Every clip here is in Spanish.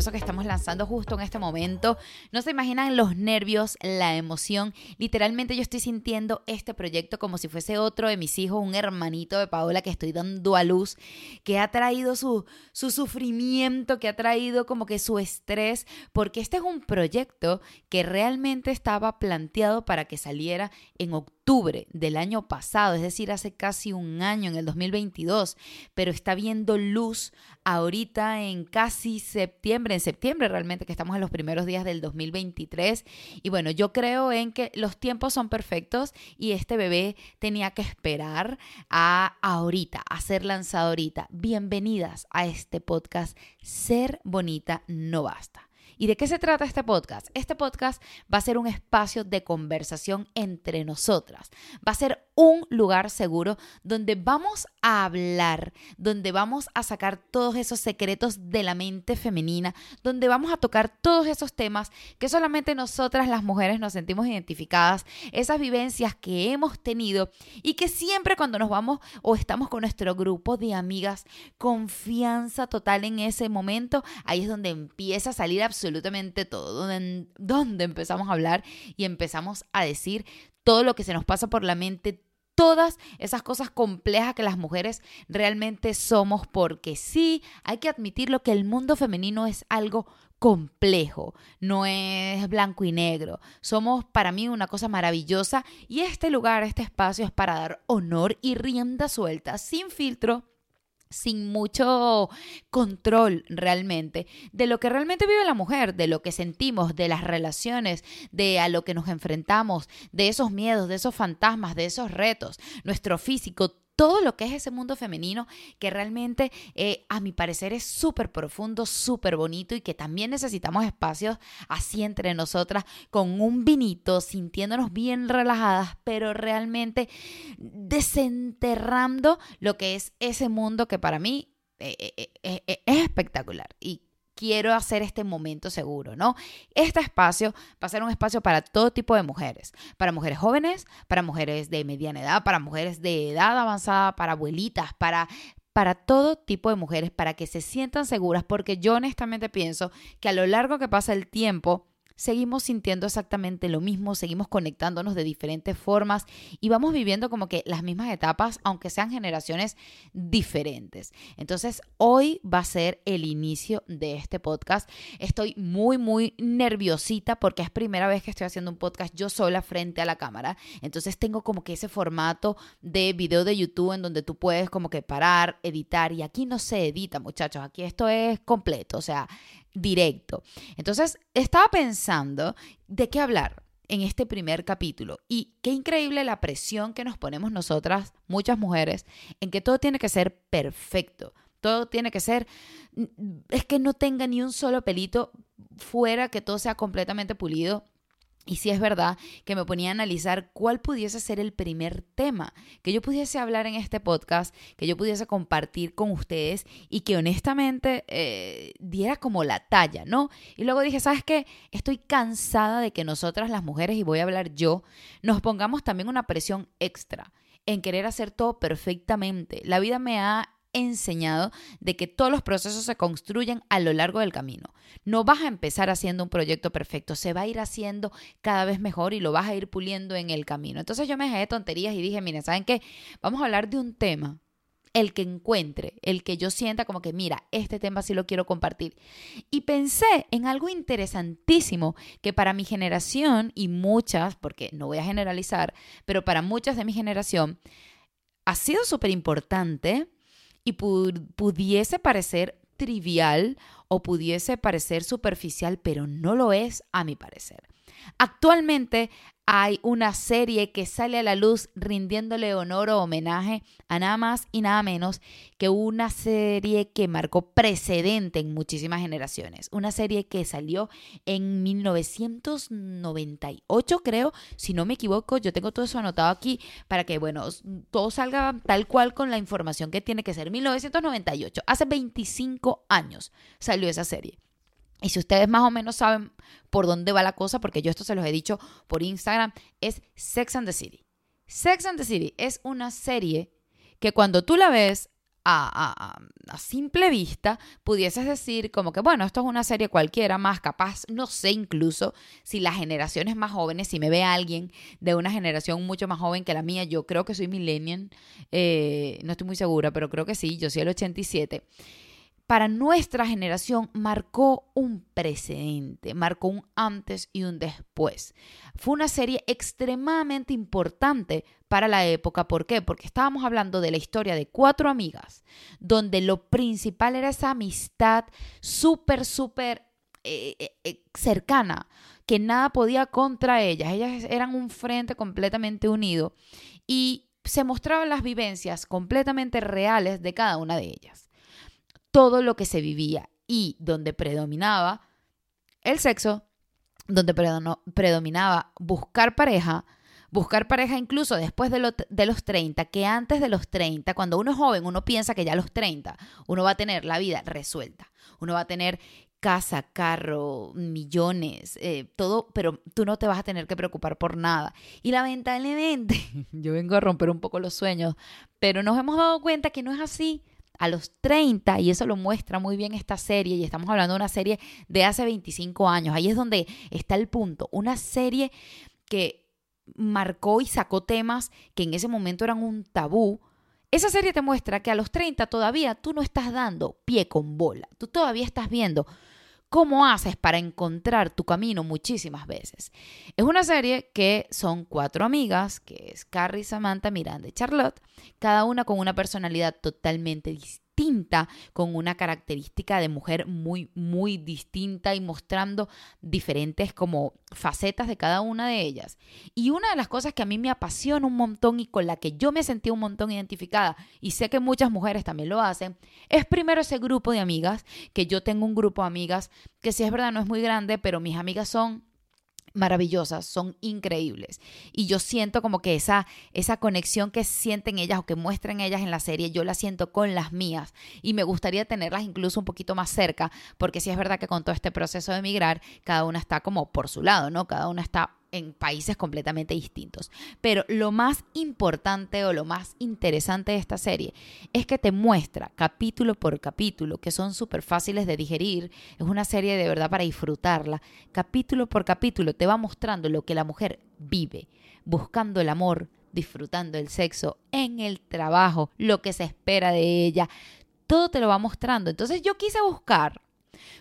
maravilloso que estamos lanzando justo en este momento. No se imaginan los nervios, la emoción. Literalmente yo estoy sintiendo este proyecto como si fuese otro de mis hijos, un hermanito de Paola que estoy dando a luz, que ha traído su, su sufrimiento, que ha traído como que su estrés, porque este es un proyecto que realmente estaba planteado para que saliera en octubre del año pasado, es decir, hace casi un año, en el 2022, pero está viendo luz ahorita en casi septiembre, en septiembre realmente, que estamos en los primeros días del 2023. Y bueno, yo creo en que los tiempos son perfectos y este bebé tenía que esperar a ahorita, a ser lanzado ahorita. Bienvenidas a este podcast, Ser Bonita No Basta. ¿Y de qué se trata este podcast? Este podcast va a ser un espacio de conversación entre nosotras. Va a ser un lugar seguro donde vamos a hablar, donde vamos a sacar todos esos secretos de la mente femenina, donde vamos a tocar todos esos temas que solamente nosotras las mujeres nos sentimos identificadas, esas vivencias que hemos tenido y que siempre cuando nos vamos o estamos con nuestro grupo de amigas, confianza total en ese momento, ahí es donde empieza a salir absolutamente todo, donde, donde empezamos a hablar y empezamos a decir todo lo que se nos pasa por la mente, todas esas cosas complejas que las mujeres realmente somos, porque sí, hay que admitirlo que el mundo femenino es algo complejo, no es blanco y negro. Somos para mí una cosa maravillosa y este lugar, este espacio es para dar honor y rienda suelta, sin filtro sin mucho control realmente de lo que realmente vive la mujer, de lo que sentimos, de las relaciones, de a lo que nos enfrentamos, de esos miedos, de esos fantasmas, de esos retos, nuestro físico, todo lo que es ese mundo femenino que realmente eh, a mi parecer es súper profundo, súper bonito y que también necesitamos espacios así entre nosotras con un vinito, sintiéndonos bien relajadas, pero realmente desenterrando lo que es ese mundo que para mí eh, eh, es espectacular. Y quiero hacer este momento seguro, ¿no? Este espacio va a ser un espacio para todo tipo de mujeres, para mujeres jóvenes, para mujeres de mediana edad, para mujeres de edad avanzada, para abuelitas, para para todo tipo de mujeres, para que se sientan seguras, porque yo honestamente pienso que a lo largo que pasa el tiempo, seguimos sintiendo exactamente lo mismo, seguimos conectándonos de diferentes formas y vamos viviendo como que las mismas etapas, aunque sean generaciones diferentes. Entonces, hoy va a ser el inicio de este podcast. Estoy muy, muy nerviosita porque es primera vez que estoy haciendo un podcast yo sola frente a la cámara. Entonces, tengo como que ese formato de video de YouTube en donde tú puedes como que parar, editar y aquí no se edita, muchachos, aquí esto es completo, o sea, directo. Entonces, estaba pensando de qué hablar en este primer capítulo y qué increíble la presión que nos ponemos nosotras, muchas mujeres, en que todo tiene que ser perfecto. Todo tiene que ser, es que no tenga ni un solo pelito fuera, que todo sea completamente pulido. Y si es verdad que me ponía a analizar cuál pudiese ser el primer tema que yo pudiese hablar en este podcast, que yo pudiese compartir con ustedes y que honestamente eh, diera como la talla, ¿no? Y luego dije, ¿sabes qué? Estoy cansada de que nosotras las mujeres, y voy a hablar yo, nos pongamos también una presión extra en querer hacer todo perfectamente. La vida me ha enseñado de que todos los procesos se construyen a lo largo del camino. No vas a empezar haciendo un proyecto perfecto, se va a ir haciendo cada vez mejor y lo vas a ir puliendo en el camino. Entonces yo me dejé de tonterías y dije, miren, ¿saben qué? Vamos a hablar de un tema el que encuentre, el que yo sienta como que, mira, este tema sí lo quiero compartir. Y pensé en algo interesantísimo que para mi generación y muchas, porque no voy a generalizar, pero para muchas de mi generación, ha sido súper importante y pudiese parecer trivial o pudiese parecer superficial, pero no lo es a mi parecer. Actualmente hay una serie que sale a la luz rindiéndole honor o homenaje a nada más y nada menos que una serie que marcó precedente en muchísimas generaciones. Una serie que salió en 1998, creo, si no me equivoco. Yo tengo todo eso anotado aquí para que, bueno, todo salga tal cual con la información que tiene que ser. 1998, hace 25 años salió esa serie. Y si ustedes más o menos saben por dónde va la cosa, porque yo esto se los he dicho por Instagram, es Sex and the City. Sex and the City es una serie que cuando tú la ves a, simple vista pudieses decir como que, bueno, esto es una serie cualquiera, más capaz, no sé incluso si las generaciones más jóvenes, si me ve alguien de una generación mucho más joven que la mía, yo creo que soy millennial, eh, no estoy muy segura, pero creo que sí, yo soy el 87 para nuestra generación marcó un precedente, marcó un antes y un después. Fue una serie extremadamente importante para la época. ¿Por qué? Porque estábamos hablando de la historia de cuatro amigas, donde lo principal era esa amistad súper, súper eh, eh, eh, cercana, que nada podía contra ellas. Ellas eran un frente completamente unido y se mostraban las vivencias completamente reales de cada una de ellas todo lo que se vivía y donde predominaba el sexo, donde predominaba buscar pareja, buscar pareja incluso después de, de, los 30, que antes de los 30, cuando uno es joven, uno piensa que ya a los 30 uno va a tener la vida resuelta, uno va a tener casa, carro, millones, eh, todo, pero tú no te vas a tener que preocupar por nada. Y lamentablemente, yo vengo a romper un poco los sueños, pero nos hemos dado cuenta que no es así a los 30, y eso lo muestra muy bien esta serie, y estamos hablando de una serie de hace 25 años, ahí es donde está el punto, una serie que marcó y sacó temas que en ese momento eran un tabú. Esa serie te muestra que a los 30 todavía tú no estás dando pie con bola, tú todavía estás viendo cómo haces para encontrar tu camino muchísimas veces. Es una serie que son cuatro amigas, que es Carrie, Samantha, Miranda y Charlotte, cada una con una personalidad totalmente distinta con una característica de mujer muy, muy distinta y mostrando diferentes como facetas de cada una de ellas. Y una de las cosas que a mí me apasiona un montón y con la que yo me sentí un montón identificada, y sé que muchas mujeres también lo hacen, es primero ese grupo de amigas, que yo tengo un grupo de amigas que si es verdad no es muy grande, pero mis amigas son maravillosas, son increíbles. Y yo siento como que esa, esa conexión que sienten ellas o que muestran ellas en la serie, yo la siento con las mías. Y me gustaría tenerlas incluso un poquito más cerca, porque sí es verdad que con todo este proceso de emigrar, cada una está como por su lado, ¿no? Cada una está en países completamente distintos. Pero lo más importante o lo más interesante de esta serie es que te muestra capítulo por capítulo, que son súper fáciles de digerir. Es una serie de verdad para disfrutarla. Capítulo por capítulo te va mostrando lo que la mujer vive, buscando el amor, disfrutando el sexo, en el trabajo, lo que se espera de ella. Todo te lo va mostrando. Entonces yo quise buscar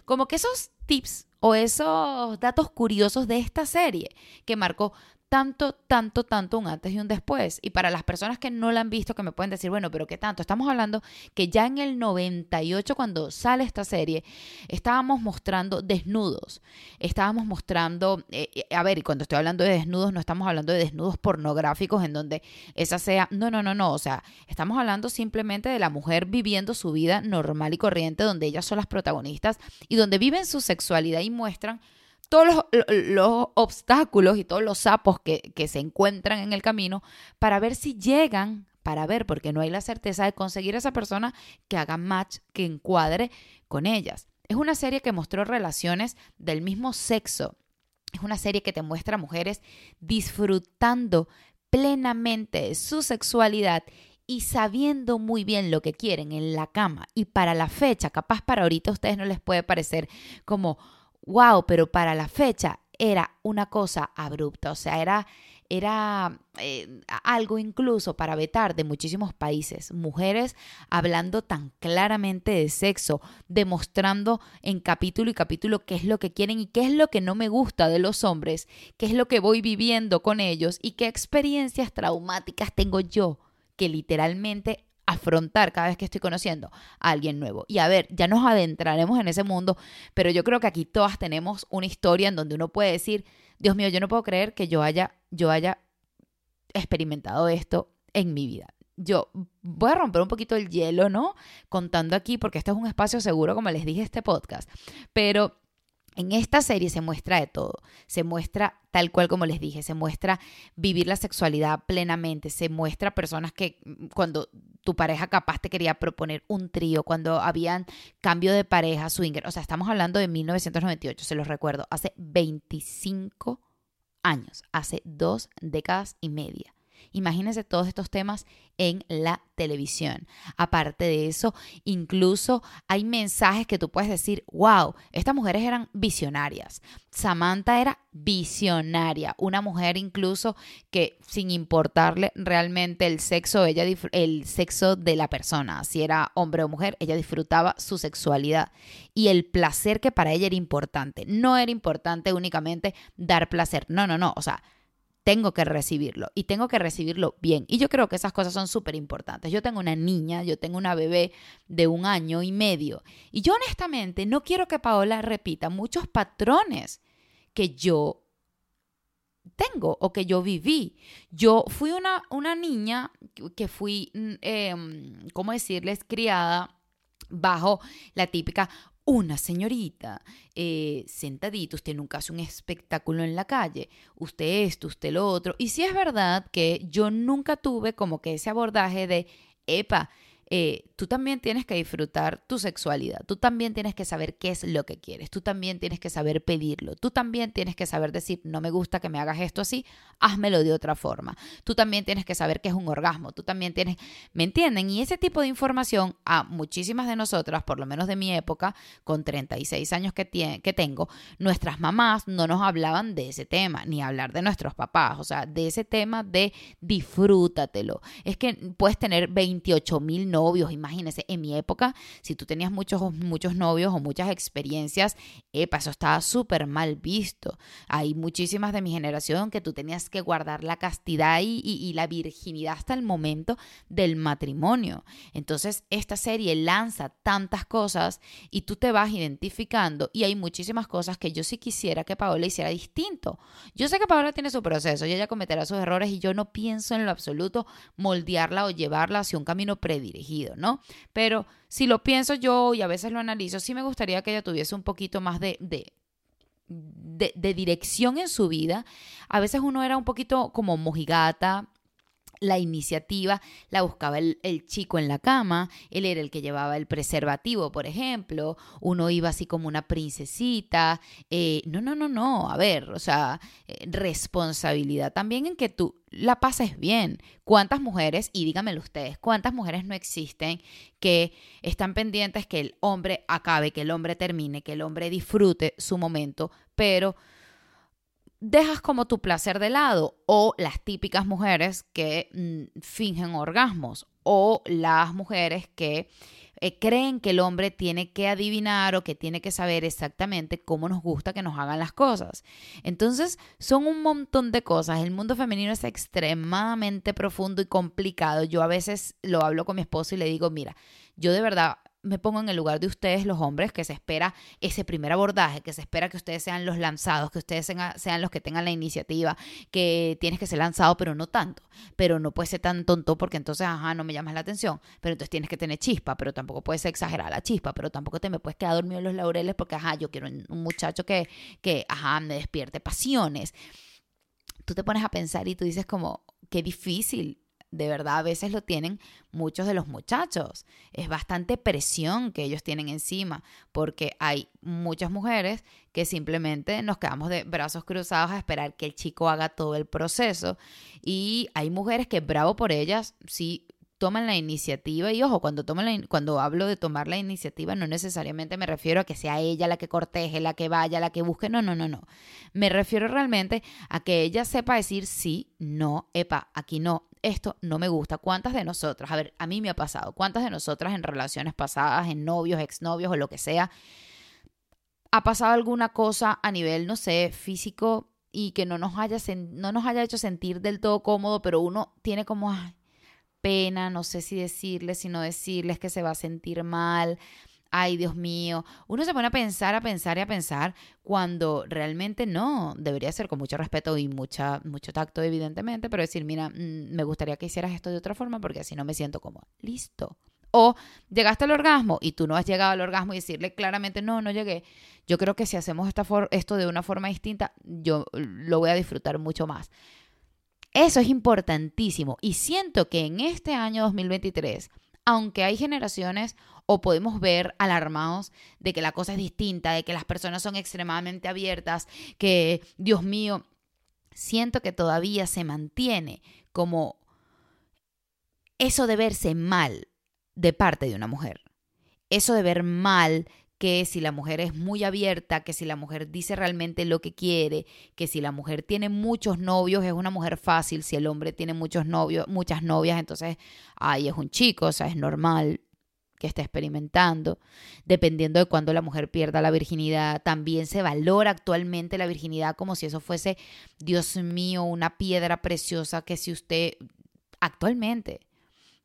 como que esos tips o esos datos curiosos de esta serie que marcó tanto, tanto, tanto un antes y un después. Y para las personas que no la han visto, que me pueden decir, bueno, pero ¿qué tanto? Estamos hablando que ya en el 98, cuando sale esta serie, estábamos mostrando desnudos. Estábamos mostrando, eh, eh, a ver, y cuando estoy hablando de desnudos, no estamos hablando de desnudos pornográficos en donde esa sea, no, no, no, no, o sea, estamos hablando simplemente de la mujer viviendo su vida normal y corriente, donde ellas son las protagonistas y donde viven su sexualidad y muestran todos los, obstáculos y todos los sapos que, se encuentran en el camino para ver si llegan, para ver, porque no hay la certeza de conseguir a esa persona que haga match, que encuadre con ellas. Es una serie que mostró relaciones del mismo sexo. Es una serie que te muestra mujeres disfrutando plenamente de su sexualidad y sabiendo muy bien lo que quieren en la cama. Y para la fecha, capaz para ahorita a ustedes no les puede parecer como, wow, pero para la fecha era una cosa abrupta, o sea, era, era eh, algo incluso para vetar de muchísimos países. Mujeres hablando tan claramente de sexo, demostrando en capítulo y capítulo qué es lo que quieren y qué es lo que no me gusta de los hombres, qué es lo que voy viviendo con ellos y qué experiencias traumáticas tengo yo que literalmente afrontar cada vez que estoy conociendo a alguien nuevo. Y a ver, ya nos adentraremos en ese mundo, pero yo creo que aquí todas tenemos una historia en donde uno puede decir, Dios mío, yo no puedo creer que yo haya, yo haya experimentado esto en mi vida. Yo voy a romper un poquito el hielo, ¿no? Contando aquí, porque este es un espacio seguro, como les dije, este podcast. Pero en esta serie se muestra de todo, se muestra tal cual como les dije, se muestra vivir la sexualidad plenamente, se muestra personas que mm, cuando tu pareja capaz te quería proponer un trío, cuando habían cambio de pareja, swinger, o sea, estamos hablando de 1998, se los recuerdo, hace 25 años, hace dos décadas y media. Imagínense todos estos temas en la televisión. Aparte de eso, incluso hay mensajes que tú puedes decir, wow, estas mujeres eran visionarias. Samantha era visionaria, una mujer incluso que sin importarle realmente el sexo, ella el sexo de la persona, si era hombre o mujer, ella disfrutaba su sexualidad y el placer que para ella era importante. No era importante únicamente dar placer, no, no, no, o sea, tengo que recibirlo y tengo que recibirlo bien. Y yo creo que esas cosas son súper importantes. Yo tengo una niña, yo tengo una bebé de un año y medio y yo honestamente no quiero que Paola repita muchos patrones que yo tengo o que yo viví. Yo fui una, una niña que fui, eh, ¿cómo decirles?, criada bajo la típica una señorita eh, sentadita, usted nunca hace un espectáculo en la calle, usted esto, usted lo otro. Y si es verdad que yo nunca tuve como que ese abordaje de, epa, eh, tú también tienes que disfrutar tu sexualidad, tú también tienes que saber qué es lo que quieres, tú también tienes que saber pedirlo, tú también tienes que saber decir, no me gusta que me hagas esto así, házmelo de otra forma, tú también tienes que saber qué es un orgasmo, tú también tienes, ¿me entienden? Y ese tipo de información a muchísimas de nosotras, por lo menos de mi época, con 36 años que, que tengo, nuestras mamás no nos hablaban de ese tema, ni hablar de nuestros papás, o sea, de ese tema de disfrútatelo. Es que puedes tener 28 mil novios, imagínense, en mi época, si tú tenías muchos, muchos novios o muchas experiencias, eso estaba súper mal visto. Hay muchísimas de mi generación que tú tenías que guardar la castidad y, y la virginidad hasta el momento del matrimonio. Entonces, esta serie lanza tantas cosas y tú te vas identificando y hay muchísimas cosas que yo sí quisiera que Paola hiciera distinto. Yo sé que Paola tiene su proceso y ella cometerá sus errores y yo no pienso en lo absoluto moldearla o llevarla hacia un camino predirigido ¿no? Pero si lo pienso yo y a veces lo analizo, sí me gustaría que ella tuviese un poquito más de, de de, dirección en su vida. A veces uno era un poquito como mojigata, la iniciativa la buscaba el, chico en la cama, él era el que llevaba el preservativo, por ejemplo, uno iba así como una princesita. Eh, no, no, no, no, a ver, o sea, eh, responsabilidad también en que tú la pases bien. ¿Cuántas mujeres, y díganmelo ustedes, cuántas mujeres no existen que están pendientes que el hombre acabe, que el hombre termine, que el hombre disfrute su momento, pero dejas como tu placer de lado o las típicas mujeres que mm, fingen orgasmos o las mujeres que eh, creen que el hombre tiene que adivinar o que tiene que saber exactamente cómo nos gusta que nos hagan las cosas. Entonces, son un montón de cosas. El mundo femenino es extremadamente profundo y complicado. Yo a veces lo hablo con mi esposo y le digo, mira, yo de verdad me pongo en el lugar de ustedes, los hombres, que se espera ese primer abordaje, que se espera que ustedes sean los lanzados, que ustedes sean, los que tengan la iniciativa, que tienes que ser lanzado, pero no tanto. Pero no puedes ser tan tonto porque entonces, ajá, no me llamas la atención. Pero entonces tienes que tener chispa, pero tampoco puedes exagerar la chispa, pero tampoco te me puedes quedar dormido en los laureles porque, ajá, yo quiero un muchacho que, que ajá, me despierte pasiones. Tú te pones a pensar y tú dices como, qué difícil de verdad a veces lo tienen muchos de los muchachos. Es bastante presión que ellos tienen encima, porque hay muchas mujeres que simplemente nos quedamos de brazos cruzados a esperar que el chico haga todo el proceso. Y hay mujeres que, bravo por ellas, sí toman la iniciativa y ojo, cuando, toman cuando hablo de tomar la iniciativa no necesariamente me refiero a que sea ella la que corteje, la que vaya, la que busque, no, no, no, no. Me refiero realmente a que ella sepa decir sí, no, epa, aquí no, esto no me gusta. ¿Cuántas de nosotras, a ver, a mí me ha pasado, cuántas de nosotras en relaciones pasadas, en novios, exnovios o lo que sea, ha pasado alguna cosa a nivel, no sé, físico y que no nos haya, no nos haya hecho sentir del todo cómodo, pero uno tiene como, pena, no sé si decirles, si no decirles que se va a sentir mal. Ay, Dios mío. Uno se pone a pensar, a pensar y a pensar cuando realmente no. Debería ser con mucho respeto y mucha, mucho tacto, evidentemente, pero decir, mira, mm, me gustaría que hicieras esto de otra forma porque así no me siento como listo. O llegaste al orgasmo y tú no has llegado al orgasmo y decirle claramente, no, no llegué. Yo creo que si hacemos esta esto de una forma distinta, yo lo voy a disfrutar mucho más. Eso es importantísimo y siento que en este año 2023, aunque hay generaciones o podemos ver alarmados de que la cosa es distinta, de que las personas son extremadamente abiertas, que, Dios mío, siento que todavía se mantiene como eso de verse mal de parte de una mujer. Eso de ver mal que si la mujer es muy abierta, que si la mujer dice realmente lo que quiere, que si la mujer tiene muchos novios es una mujer fácil, si el hombre tiene muchos novios, muchas novias, entonces ahí es un chico, o sea, es normal que esté experimentando, dependiendo de cuándo la mujer pierda la virginidad, también se valora actualmente la virginidad como si eso fuese, Dios mío, una piedra preciosa que si usted actualmente,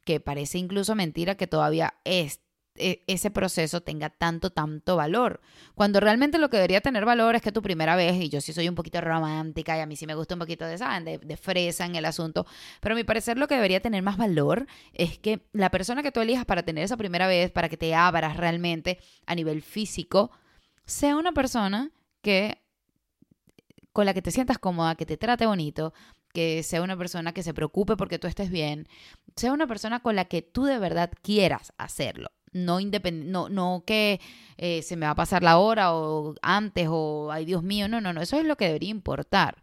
que parece incluso mentira que todavía es ese proceso tenga tanto, tanto valor. Cuando realmente lo que debería tener valor es que tu primera vez, y yo sí soy un poquito romántica y a mí sí me gusta un poquito de, ¿saben? De, de, fresa en el asunto, pero a mi parecer lo que debería tener más valor es que la persona que tú elijas para tener esa primera vez, para que te abras realmente a nivel físico, sea una persona que con la que te sientas cómoda, que te trate bonito, que sea una persona que se preocupe porque tú estés bien, sea una persona con la que tú de verdad quieras hacerlo no, no, no que eh, se me va a pasar la hora o antes o ay Dios mío, no, no, no, eso es lo que debería importar.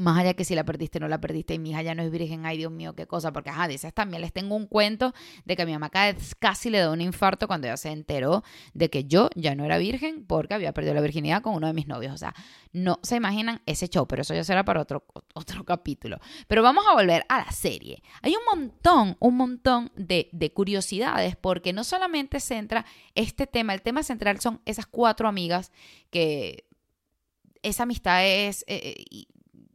Más allá que si la perdiste no la perdiste y mi hija ya no es virgen, ay Dios mío, qué cosa, porque ajá, dices también les tengo un cuento de que mi mamá casi le da un infarto cuando ella se enteró de que yo ya no era virgen porque había perdido la virginidad con uno de mis novios. O sea, no se imaginan ese show, pero eso ya será para otro, otro capítulo. Pero vamos a volver a la serie. Hay un montón, un montón de, de curiosidades porque no solamente centra este tema, el tema central son esas cuatro amigas que esa amistad es... Eh, eh,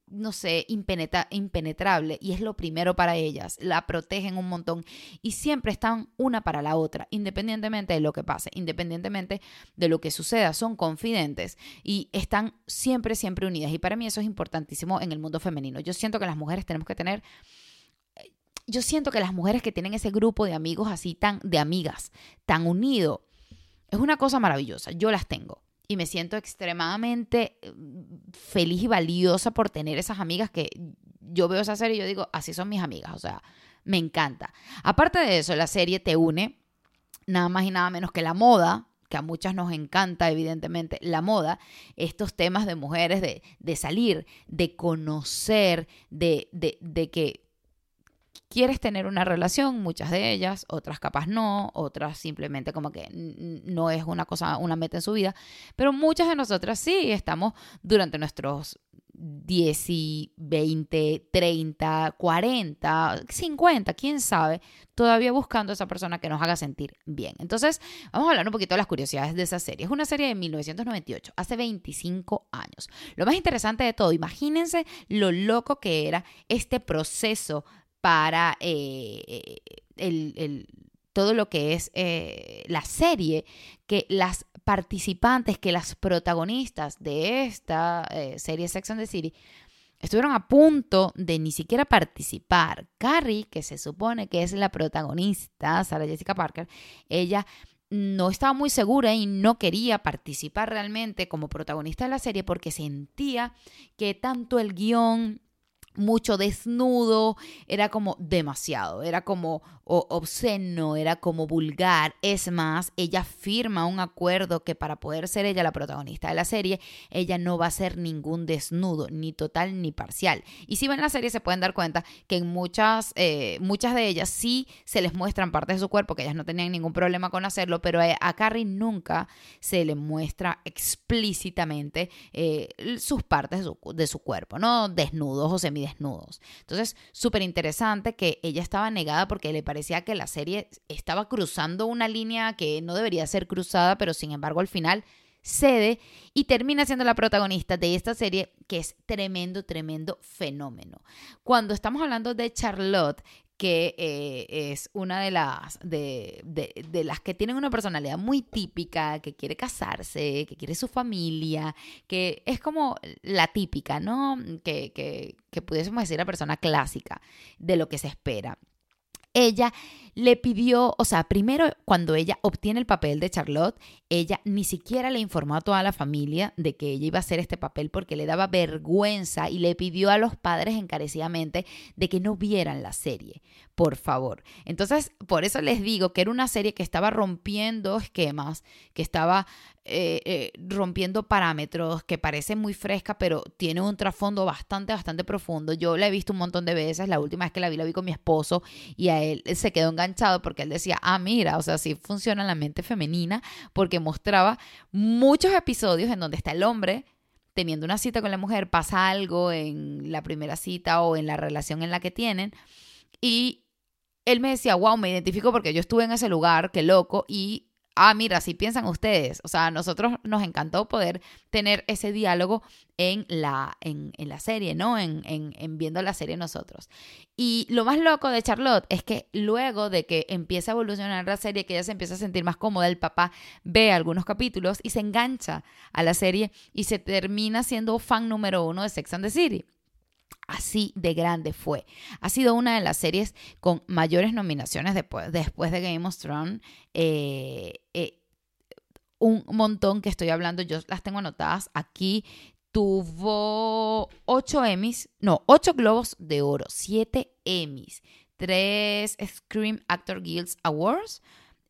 no sé, impenetrable y es lo primero para ellas. La protegen un montón y siempre están una para la otra, independientemente de lo que pase, independientemente de lo que suceda. Son confidentes y están siempre, siempre unidas. Y para mí eso es importantísimo en el mundo femenino. Yo siento que las mujeres tenemos que tener yo siento que las mujeres que tienen ese grupo de amigos así tan de amigas, tan unido, es una cosa maravillosa. Yo las tengo y me siento extremadamente eh, feliz y valiosa por tener esas amigas que yo veo esa serie y yo digo, así son mis amigas, o sea, me encanta. Aparte de eso, la serie te une nada más y nada menos que la moda, que a muchas nos encanta, evidentemente, la moda, estos temas de mujeres, de, de salir, de conocer, de, de, de que quieres tener una relación, muchas de ellas, otras capaz no, otras simplemente como que no es una cosa, una meta en su vida, pero muchas de nosotras sí estamos durante nuestros 10, 20, 30, 40, 50, quién sabe, todavía buscando a esa persona que nos haga sentir bien. Entonces, vamos a hablar un poquito de las curiosidades de esa serie. Es una serie de 1998, hace 25 años. Lo más interesante de todo, imagínense lo loco que era este proceso para eh, el, todo lo que es eh, la serie, que las participantes, que las protagonistas de esta eh, serie Sex and the City estuvieron a punto de ni siquiera participar. Carrie, que se supone que es la protagonista, Sarah Jessica Parker, ella no estaba muy segura y no quería participar realmente como protagonista de la serie porque sentía que tanto el guion mucho desnudo, era como demasiado, era como obsceno, era como vulgar. Es más, ella firma un acuerdo que para poder ser ella la protagonista de la serie, ella no va a ser ningún desnudo, ni total ni parcial. Y si ven la serie se pueden dar cuenta que en muchas, eh, muchas de ellas sí se les muestran partes de su cuerpo, que ellas no tenían ningún problema con hacerlo, pero a Carrie nunca se le muestra explícitamente eh, sus partes de su, cuerpo, ¿no? Desnudos o semi desnudos. Entonces, súper interesante que ella estaba negada porque le parecía que la serie estaba cruzando una línea que no debería ser cruzada, pero sin embargo al final cede y termina siendo la protagonista de esta serie que es tremendo, tremendo fenómeno. Cuando estamos hablando de Charlotte, que eh, es una de las, de, de, las que tienen una personalidad muy típica, que quiere casarse, que quiere su familia, que es como la típica, ¿no? Que, que, que pudiésemos decir la persona clásica de lo que se espera ella le pidió, o sea, primero cuando ella obtiene el papel de Charlotte, ella ni siquiera le informó a toda la familia de que ella iba a hacer este papel porque le daba vergüenza y le pidió a los padres encarecidamente de que no vieran la serie, por favor. Entonces, por eso les digo que era una serie que estaba rompiendo esquemas, que estaba eh, eh, rompiendo parámetros, que parece muy fresca, pero tiene un trasfondo bastante, bastante profundo. Yo la he visto un montón de veces. La última vez que la vi, la vi con mi esposo y a él se quedó enganchado porque él decía, ah, mira, o sea, sí funciona la mente femenina, porque mostraba muchos episodios en donde está el hombre teniendo una cita con la mujer, pasa algo en la primera cita o en la relación en la que tienen y él me decía, wow, me identifico porque yo estuve en ese lugar, qué loco, y ah, mira, si piensan ustedes. O sea, a nosotros nos encantó poder tener ese diálogo en la, en, la serie, ¿no? En, en, viendo la serie nosotros. Y lo más loco de Charlotte es que luego de que empieza a evolucionar la serie, que ella se empieza a sentir más cómoda, el papá ve algunos capítulos y se engancha a la serie y se termina siendo fan número uno de Sex and the City. Así de grande fue. Ha sido una de las series con mayores nominaciones después, de Game of Thrones. Eh, eh, un montón que estoy hablando, yo las tengo anotadas aquí. Tuvo ocho Emmys, no, ocho Globos de Oro, siete Emmys, tres Scream Actor Guilds Awards,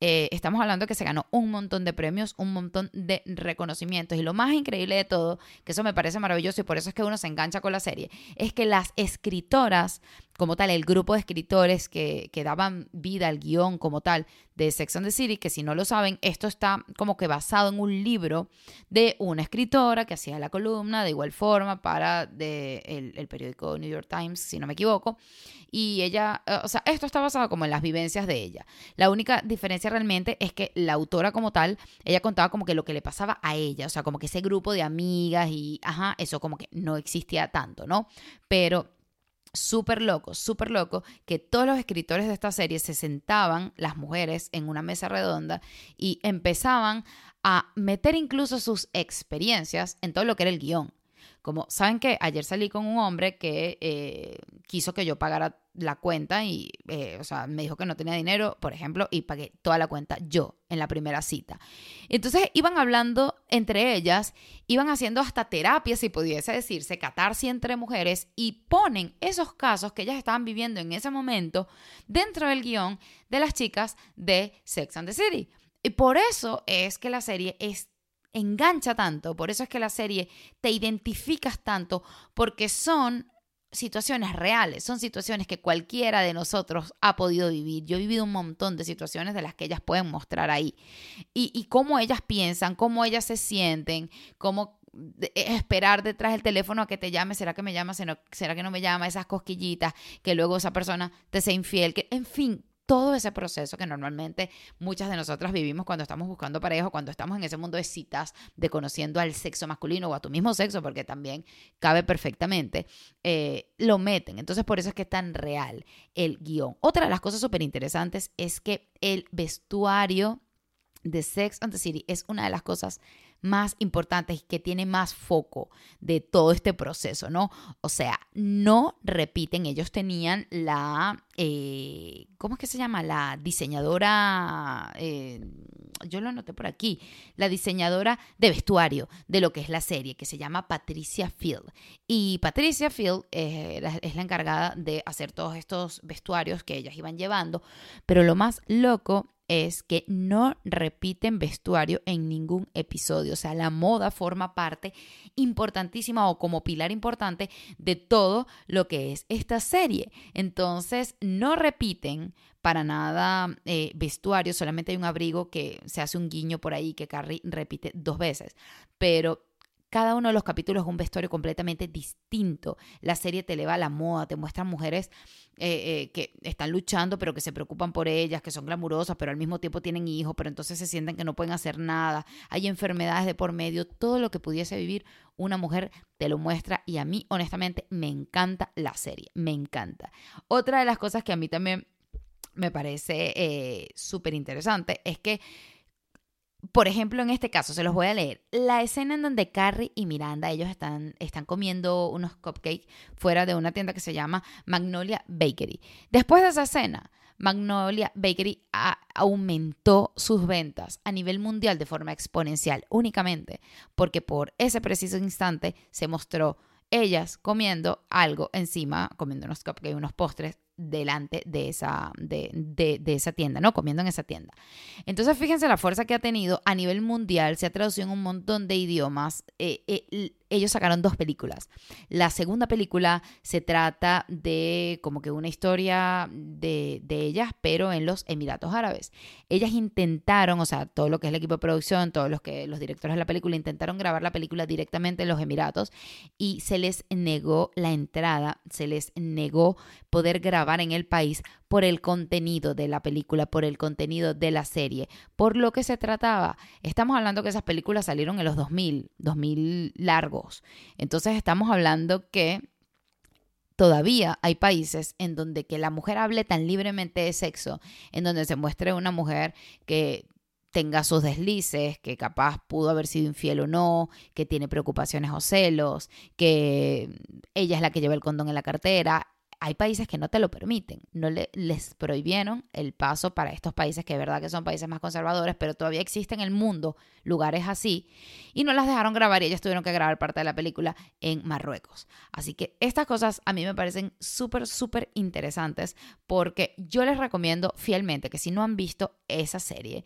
eh, estamos hablando que se ganó un montón de premios, un montón de reconocimientos. Y lo más increíble de todo, que eso me parece maravilloso y por eso es que uno se engancha con la serie, es que las escritoras como tal, el grupo de escritores que, que, daban vida al guion como tal de Sex and the City, que si no lo saben, esto está como que basado en un libro de una escritora que hacía la columna de igual forma para de el, periódico New York Times, si no me equivoco. Y ella, eh, o sea, esto está basado como en las vivencias de ella. La única diferencia realmente es que la autora como tal, ella contaba como que lo que le pasaba a ella, o sea, como que ese grupo de amigas y, ajá, eso como que no existía tanto, ¿no? Pero súper loco, súper loco, que todos los escritores de esta serie se sentaban, las mujeres, en una mesa redonda y empezaban a meter incluso sus experiencias en todo lo que era el guion. Como, ¿saben que Ayer salí con un hombre que eh, quiso que yo pagara la cuenta y, eh, o sea, me dijo que no tenía dinero, por ejemplo, y pagué toda la cuenta yo en la primera cita. Entonces iban hablando entre ellas, iban haciendo hasta terapia, si pudiese decirse, catarse entre mujeres y ponen esos casos que ellas estaban viviendo en ese momento dentro del guion de las chicas de Sex and the City. Y por eso es que la serie es engancha tanto, por eso es que la serie te identificas tanto, porque son situaciones reales, son situaciones que cualquiera de nosotros ha podido vivir. Yo he vivido un montón de situaciones de las que ellas pueden mostrar ahí. Y, cómo ellas piensan, cómo ellas se sienten, cómo esperar detrás del teléfono a que te llame, será que me llama, será que no me llama, esas cosquillitas, que luego esa persona te sea infiel, que en fin, todo ese proceso que normalmente muchas de nosotras vivimos cuando estamos buscando pareja, cuando estamos en ese mundo de citas, de conociendo al sexo masculino o a tu mismo sexo, porque también cabe perfectamente, eh, lo meten. Entonces por eso es que es tan real el guion. Otra de las cosas súper interesantes es que el vestuario de Sex and the City es una de las cosas más importantes y que tiene más foco de todo este proceso, ¿no? O sea, no repiten, ellos tenían la, eh, ¿cómo es que se llama? La diseñadora, eh, yo lo anoté por aquí, la diseñadora de vestuario de lo que es la serie, que se llama Patricia Field. Y Patricia Field eh, es la encargada de hacer todos estos vestuarios que ellas iban llevando, pero lo más loco es que no repiten vestuario en ningún episodio. O sea, la moda forma parte importantísima o como pilar importante de todo lo que es esta serie. Entonces, no repiten para nada eh, vestuario, solamente hay un abrigo que se hace un guiño por ahí que Carrie repite dos veces. Pero cada uno de los capítulos es un vestuario completamente distinto. La serie te eleva a la moda, te muestra mujeres eh, eh, que están luchando, pero que se preocupan por ellas, que son glamurosas, pero al mismo tiempo tienen hijos, pero entonces se sienten que no pueden hacer nada. Hay enfermedades de por medio, todo lo que pudiese vivir una mujer te lo muestra y a mí honestamente me encanta la serie, me encanta. Otra de las cosas que a mí también me parece eh, súper interesante es que por ejemplo, en este caso, se los voy a leer. La escena en donde Carrie y Miranda, ellos están, están comiendo unos cupcakes fuera de una tienda que se llama Magnolia Bakery. Después de esa escena, Magnolia Bakery aumentó sus ventas a nivel mundial de forma exponencial, únicamente porque por ese preciso instante se mostró ellas comiendo algo encima, comiendo unos cupcakes, unos postres delante de esa, de, de, esa tienda, ¿no? Comiendo en esa tienda. Entonces, fíjense la fuerza que ha tenido a nivel mundial, se ha traducido en un montón de idiomas. Eh, eh, ellos sacaron dos películas. La segunda película se trata de como que una historia de, ellas, pero en los Emiratos Árabes. Ellas intentaron, o sea, todo lo que es el equipo de producción, todos los que los directores de la película intentaron grabar la película directamente en los Emiratos y se les negó la entrada, se les negó poder grabar en el país por el contenido de la película, por el contenido de la serie, por lo que se trataba. Estamos hablando que esas películas salieron en los 2000, 2000 largos. Entonces estamos hablando que todavía hay países en donde que la mujer hable tan libremente de sexo, en donde se muestre una mujer que tenga sus deslices, que capaz pudo haber sido infiel o no, que tiene preocupaciones o celos, que ella es la que lleva el condón en la cartera hay países que no te lo permiten, no le, les prohibieron el paso para estos países que es verdad que son países más conservadores, pero todavía existen en el mundo lugares así y no las dejaron grabar y ellas tuvieron que grabar parte de la película en Marruecos. Así que estas cosas a mí me parecen súper, súper interesantes porque yo les recomiendo fielmente que si no han visto esa serie,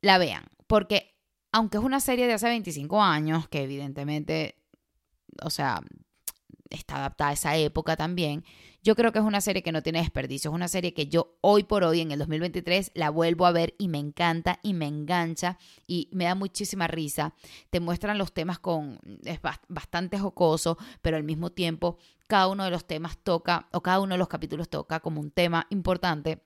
la vean, porque aunque es una serie de hace 25 años, que evidentemente, o sea, está adaptada a esa época también. Yo creo que es una serie que no tiene desperdicio, es una serie que yo hoy por hoy, en el 2023, la vuelvo a ver y me encanta y me engancha y me da muchísima risa. Te muestran los temas con, es bastante jocoso, pero al mismo tiempo cada uno de los temas toca, o cada uno de los capítulos toca como un tema importante.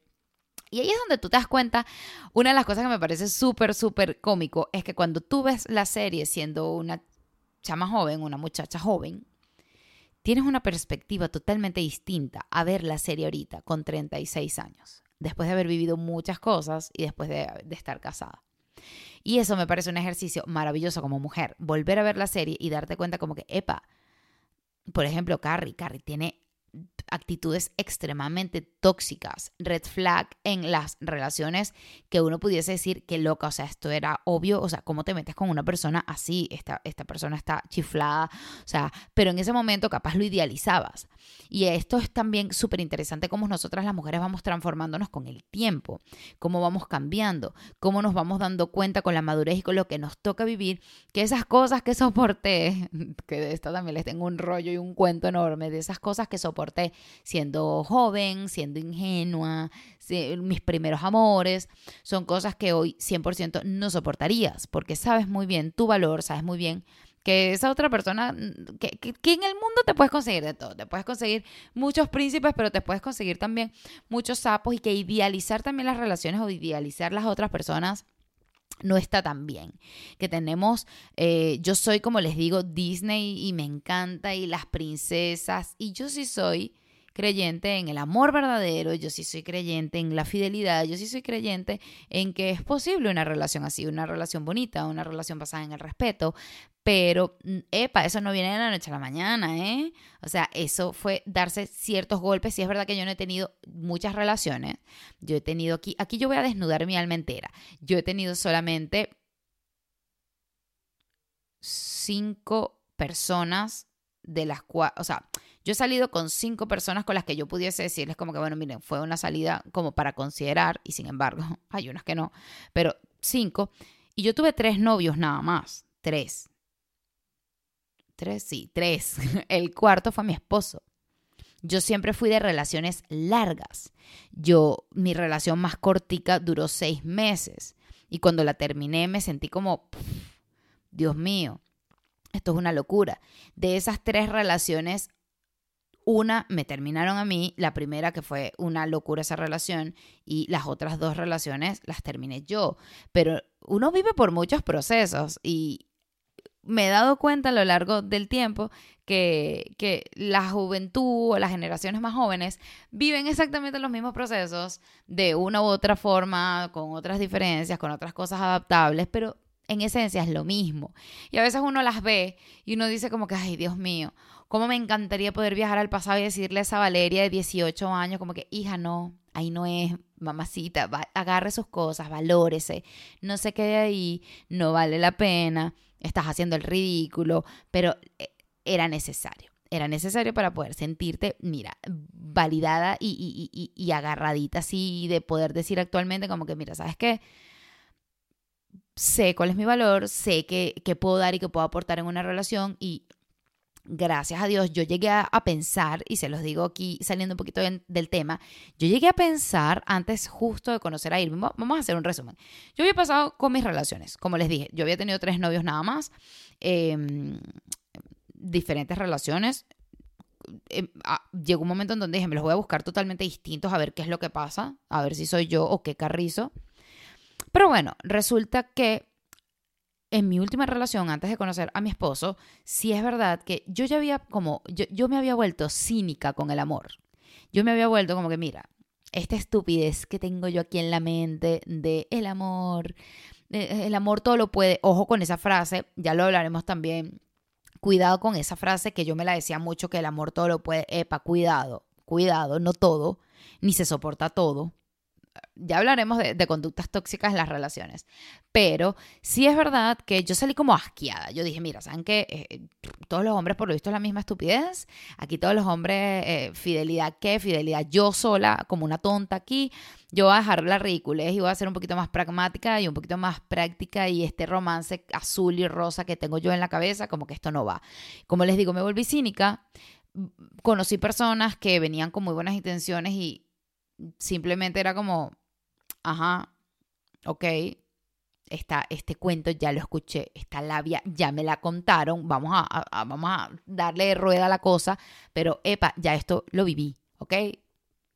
Y ahí es donde tú te das cuenta, una de las cosas que me parece súper, súper cómico es que cuando tú ves la serie siendo una chama joven, una muchacha joven, tienes una perspectiva totalmente distinta a ver la serie ahorita con 36 años, después de haber vivido muchas cosas y después de, estar casada. Y eso me parece un ejercicio maravilloso como mujer, volver a ver la serie y darte cuenta como que, epa, por ejemplo, Carrie, Carrie tiene actitudes extremadamente tóxicas, red flag en las relaciones que uno pudiese decir que loca, o sea, esto era obvio, o sea, ¿cómo te metes con una persona así? Esta, esta persona está chiflada, o sea, pero en ese momento capaz lo idealizabas. Y esto es también súper interesante cómo nosotras las mujeres vamos transformándonos con el tiempo, cómo vamos cambiando, cómo nos vamos dando cuenta con la madurez y con lo que nos toca vivir, que esas cosas que soporté, que de esto también les tengo un rollo y un cuento enorme, de esas cosas que soporté siendo joven, siendo ingenua, mis primeros amores, son cosas que hoy 100% no soportarías, porque sabes muy bien tu valor, sabes muy bien que esa otra persona, mm, que, que, en el mundo te puedes conseguir de todo, te puedes conseguir muchos príncipes, pero te puedes conseguir también muchos sapos y que idealizar también las relaciones o idealizar las otras personas no está tan bien. Que tenemos, eh, yo soy como les digo, Disney y me encanta y las princesas y yo sí soy creyente en el amor verdadero, yo sí soy creyente en la fidelidad, yo sí soy creyente en que es posible una relación así, una relación bonita, una relación basada en el respeto, pero, mm, epa, eso no viene de la noche a la mañana, ¿eh? O sea, eso fue darse ciertos golpes. Sí es verdad que yo no he tenido muchas relaciones. Yo he tenido aquí, aquí yo voy a desnudar mi alma entera. Yo he tenido solamente cinco personas de las cuales, o sea, yo he salido con cinco personas con las que yo pudiese decirles como que, bueno, miren, fue una salida como para considerar, y sin embargo, hay unas que no, pero cinco. Y yo tuve tres novios nada más, tres. Tres, sí, tres. El cuarto fue mi esposo. Yo siempre fui de relaciones largas. Yo, mi relación más cortica duró seis meses. Y cuando la terminé me sentí como, Dios mío, esto es una locura. De esas tres relaciones, una me terminaron a mí, la primera que fue una locura esa relación y las otras dos relaciones las terminé yo. Pero uno vive por muchos procesos y me he dado cuenta a lo largo del tiempo que, que la juventud o las generaciones más jóvenes viven exactamente los mismos procesos de una u otra forma, con otras diferencias, con otras cosas adaptables, pero en esencia es lo mismo. Y a veces uno las ve y uno dice como que, ay, Dios mío, cómo me encantaría poder viajar al pasado y decirle a esa Valeria de 18 años como que, hija, no, ahí no es, mamacita, agarre sus cosas, valórese, no se quede ahí, no vale la pena, estás haciendo el ridículo, pero eh, era necesario. era necesario para poder sentirte, mira, validada y, y, agarradita así de poder decir actualmente como que, mira, ¿sabes qué? Sé cuál es mi valor, sé que, que puedo dar y que puedo aportar en una relación y gracias a Dios, yo llegué a, pensar, y se los digo aquí saliendo un poquito del tema, yo llegué a pensar antes justo de conocer a Irving, vamos a hacer un resumen. Yo había pasado con mis relaciones, como les dije, yo había tenido tres novios nada más, em, diferentes relaciones. Em, ah, llegó un momento en donde dije, me los voy a buscar totalmente distintos a ver qué es lo que pasa, a ver si soy yo o qué carrizo. Pero bueno, resulta que en mi última relación, antes de conocer a mi esposo, sí es verdad que yo ya había como, yo, me había vuelto cínica con el amor. Yo me había vuelto como que, mira, esta estupidez que tengo yo aquí en la mente de el amor, el amor todo lo puede, ojo con esa frase, ya lo hablaremos también, cuidado con esa frase que yo me la decía mucho, que el amor todo lo puede, epa, cuidado, cuidado, no todo, ni se soporta todo, ya hablaremos de, conductas tóxicas en las relaciones, pero sí es verdad que yo salí como asqueada. Yo dije, mira, ¿saben qué? Eh, todos los hombres por lo visto es la misma estupidez. Aquí todos los hombres, eh, fidelidad qué, fidelidad yo sola, como una tonta aquí. Yo voy a dejar la ridiculez y voy a ser un poquito más pragmática y un poquito más práctica y este romance azul y rosa que tengo yo en la cabeza, como que esto no va. Como les digo, me volví cínica. Conocí personas que venían con muy buenas intenciones y simplemente era como, ajá, ok, esta, este cuento ya lo escuché, esta labia ya me la contaron, vamos a, vamos a darle rueda a la cosa, pero epa, ya esto lo viví, ¿ok?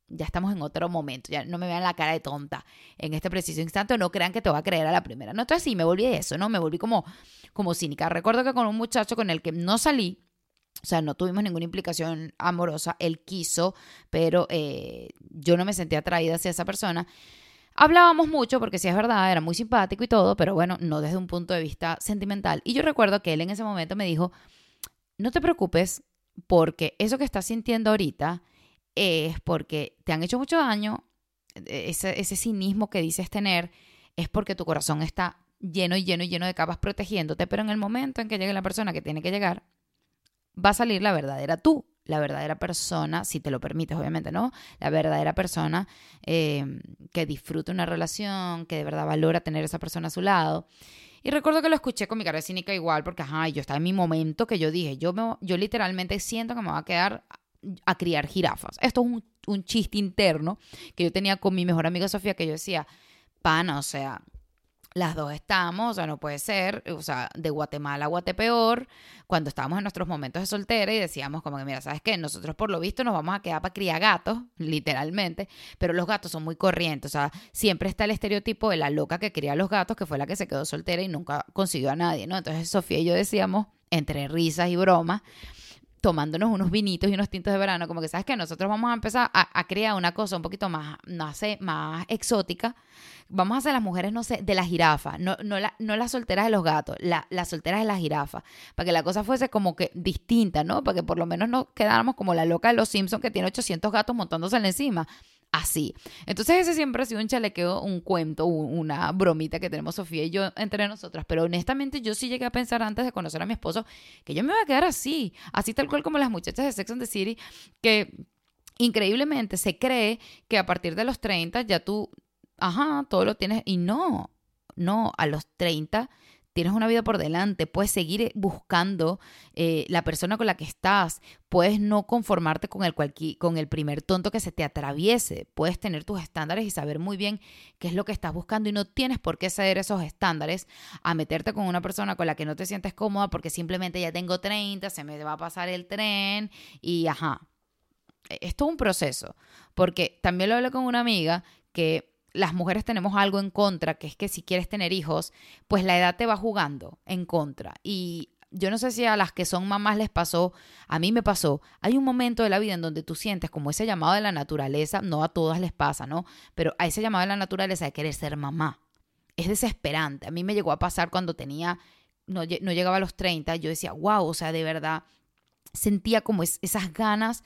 Ya estamos en otro momento, ya no me vean la cara de tonta en este preciso instante, no crean que te voy a creer a la primera. No, entonces sí, me volví eso, ¿no? Me volví como, como cínica. Recuerdo que con un muchacho con el que no salí, o sea, no tuvimos ninguna implicación amorosa. Él quiso, pero eh, yo no me sentía atraída hacia esa persona. Hablábamos mucho porque sí es verdad, era muy simpático y todo, pero bueno, no desde un punto de vista sentimental. Y yo recuerdo que él en ese momento me dijo, no te preocupes porque eso que estás sintiendo ahorita es porque te han hecho mucho daño, e-, ese, ese cinismo que dices tener es porque tu corazón está lleno y lleno y lleno de capas protegiéndote, pero en el momento en que llegue la persona que tiene que llegar, va a salir la verdadera tú, la verdadera persona, si te lo permites, obviamente, ¿no? La verdadera persona em, que disfruta una relación, que de verdad valora tener esa persona a su lado. Y recuerdo que lo escuché con mi cara cínica igual, porque, ajá, yo estaba en mi momento que yo dije, yo, me, yo literalmente siento que me va a quedar a criar jirafas. Esto es un, un chiste interno que yo tenía con mi mejor amiga Sofía, que yo decía, pana, o sea, las dos estamos, o sea, no puede ser, o sea, de Guatemala a Guatepeor, cuando estábamos en nuestros momentos de soltera y decíamos como que, mira, ¿sabes qué? Nosotros por lo visto nos vamos a quedar para criar gatos, literalmente, pero los gatos son muy corrientes, o sea, siempre está el estereotipo de la loca que cría los gatos, que fue la que se quedó soltera y nunca consiguió a nadie, ¿no? Entonces Sofía y yo decíamos, entre risas y bromas, tomándonos unos vinitos y unos tintos de verano, como que sabes que nosotros vamos a empezar a, crear una cosa un poquito más, no sé, más exótica. Vamos a hacer las mujeres, no sé, de la jirafa, no, no, la, no las solteras de los gatos, la, las solteras de la jirafa, para que la cosa fuese como que distinta, ¿no? Para que por lo menos no quedáramos como la loca de los Simpsons que tiene 800 gatos montándose encima así. Entonces ese siempre ha sido un chalequeo, un cuento, una bromita que tenemos Sofía y yo entre nosotras. Pero honestamente yo sí llegué a pensar antes de conocer a mi esposo que yo me iba a quedar así, así tal cual como las muchachas de Sex and the City, que increíblemente se cree que a partir de los 30 ya tú, ajá, todo lo tienes y no, no, a los 30 tienes una vida por delante, puedes seguir eh, buscando eh, la persona con la que estás, puedes no conformarte con el, con el primer tonto que se te atraviese, puedes tener tus estándares y saber muy bien qué es lo que estás buscando y no tienes por qué ceder esos estándares a meterte con una persona con la que no te sientes cómoda porque simplemente ya tengo 30, se me va a pasar el tren y ajá. Esto es un proceso, porque también lo hablé con una amiga que las mujeres tenemos algo en contra, que es que si quieres tener hijos, pues la edad te va jugando en contra. Y yo no sé si a las que son mamás les pasó, a mí me pasó, hay un momento de la vida en donde tú sientes como ese llamado de la naturaleza, no a todas les pasa, ¿no? Pero a ese llamado de la naturaleza de querer ser mamá. Es desesperante. A mí me llegó a pasar cuando tenía, no, llegaba a los 30, yo decía, wow, o sea, de verdad, sentía como esas ganas,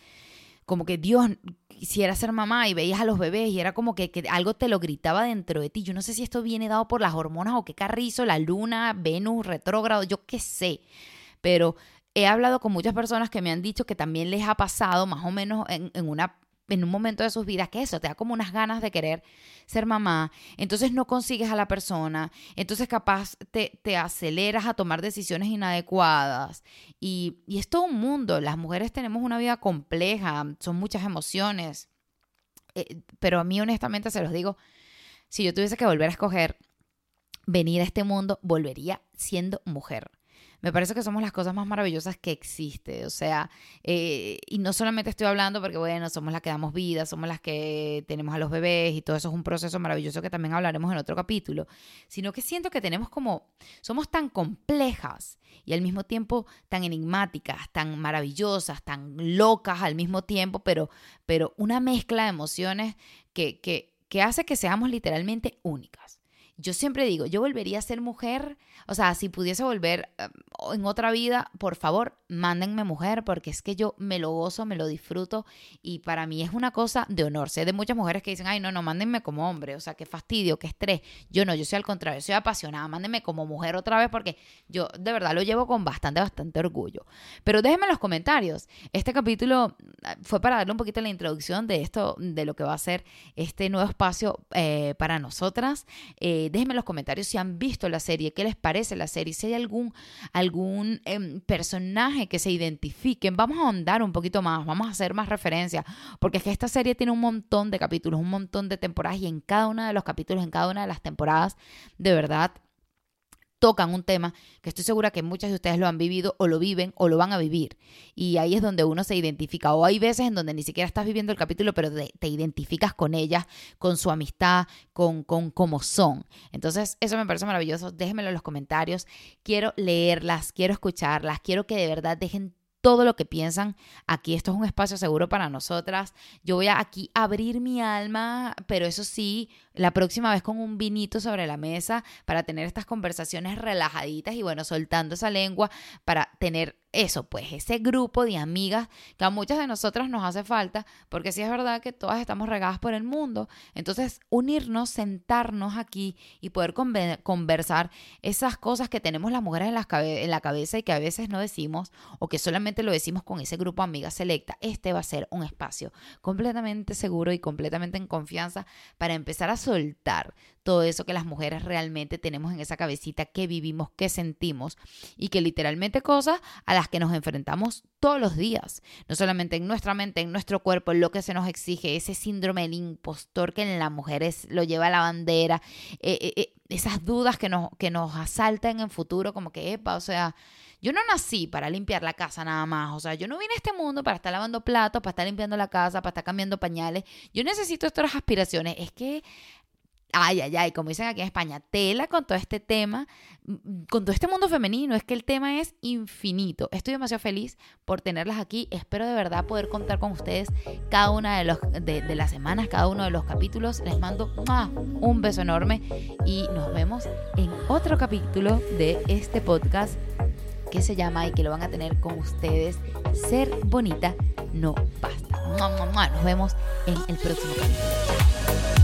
como que Dios, quisiera ser mamá y veías a los bebés y era como que, algo te lo gritaba dentro de ti. Yo no sé si esto viene dado por las hormonas o qué carrizo, la luna, Venus, retrógrado, yo qué sé. Pero he hablado con muchas personas que me han dicho que también les ha pasado más o menos en, en una en un momento de sus vidas que eso te da como unas ganas de querer ser mamá, entonces no consigues a la persona, entonces capaz te, te aceleras a tomar decisiones inadecuadas. Y, y, es todo un mundo, las mujeres tenemos una vida compleja, son muchas emociones, eh, pero a mí honestamente se los digo, si yo tuviese que volver a escoger venir a este mundo, volvería siendo mujer me parece que somos las cosas más maravillosas que existe. O sea, eh, y no solamente estoy hablando porque, bueno, somos las que damos vida, somos las que tenemos a los bebés y todo eso es un proceso maravilloso que también hablaremos en otro capítulo, sino que siento que tenemos como, somos tan complejas y al mismo tiempo tan enigmáticas, tan maravillosas, tan locas al mismo tiempo, pero, pero una mezcla de emociones que, que, que hace que seamos literalmente únicas yo siempre digo, yo volvería a ser mujer, o sea, si pudiese volver eh, en otra vida, por favor, mándenme mujer, porque es que yo me lo gozo, me lo disfruto y para mí es una cosa de honor. Sé de muchas mujeres que dicen, ay, no, no, mándenme como hombre, o sea, qué fastidio, qué estrés. Yo no, yo soy al contrario, soy apasionada, mándenme como mujer otra vez porque yo de verdad lo llevo con bastante, bastante orgullo. Pero déjenme en los comentarios. Este capítulo eh, fue para darle un poquito la introducción de esto, de lo que va a ser este nuevo espacio eh, para nosotras déjenme en los comentarios si han visto la serie, qué les parece la serie, si hay algún, algún em, personaje que se identifiquen. Vamos a ahondar un poquito más, vamos a hacer más referencias, porque es que esta serie tiene un montón de capítulos, un montón de temporadas y en cada uno de los capítulos, en cada una de las temporadas, de verdad tocan un tema que estoy segura que muchas de ustedes lo han vivido o lo viven o lo van a vivir. Y ahí es donde uno se identifica. O hay veces en donde ni siquiera estás viviendo el capítulo, pero te, identificas con ellas, con su amistad, con, con cómo son. Entonces, eso me parece maravilloso. Déjenmelo en los comentarios. Quiero leerlas, quiero escucharlas, quiero que de verdad dejen todo lo que piensan. Aquí esto es un espacio seguro para nosotras. Yo voy a aquí abrir mi alma, pero eso sí, la próxima vez con un vinito sobre la mesa para tener estas conversaciones relajaditas y bueno, soltando esa lengua para tener eso, pues ese grupo de amigas que a muchas de nosotras nos hace falta, porque sí es verdad que todas estamos regadas por el mundo. Entonces, unirnos, sentarnos aquí y poder conversar esas cosas que tenemos las mujeres en, la cabeza y que a veces no decimos o que solamente lo decimos con ese grupo amigas selecta. Este va a ser un espacio completamente seguro y completamente en confianza para empezar a soltar todo eso que las mujeres realmente tenemos en esa cabecita, que vivimos, que sentimos y que literalmente cosas a las que nos enfrentamos todos los días, no solamente en nuestra mente, en nuestro cuerpo, en lo que se nos exige, ese síndrome del impostor que en las mujeres lo lleva a la bandera, eh, eh, eh, esas dudas que nos, que nos asaltan en futuro, como que, epa, o sea, yo no nací para limpiar la casa nada más. O sea, yo no vine a este mundo para estar lavando platos, para estar limpiando la casa, para estar cambiando pañales. Yo necesito estas aspiraciones. Es que ay, ay, ay, como dicen aquí en España, tela con todo este tema, mm, con todo este mundo femenino. Es que el tema es infinito. Estoy demasiado feliz por tenerlas aquí. Espero de verdad poder contar con ustedes cada una de, los, de, las semanas, cada uno de los capítulos. Les mando un beso enorme y nos vemos en otro capítulo de este podcast que se llama y que lo van a tener con ustedes. Ser bonita no basta. Nos vemos en el próximo capítulo.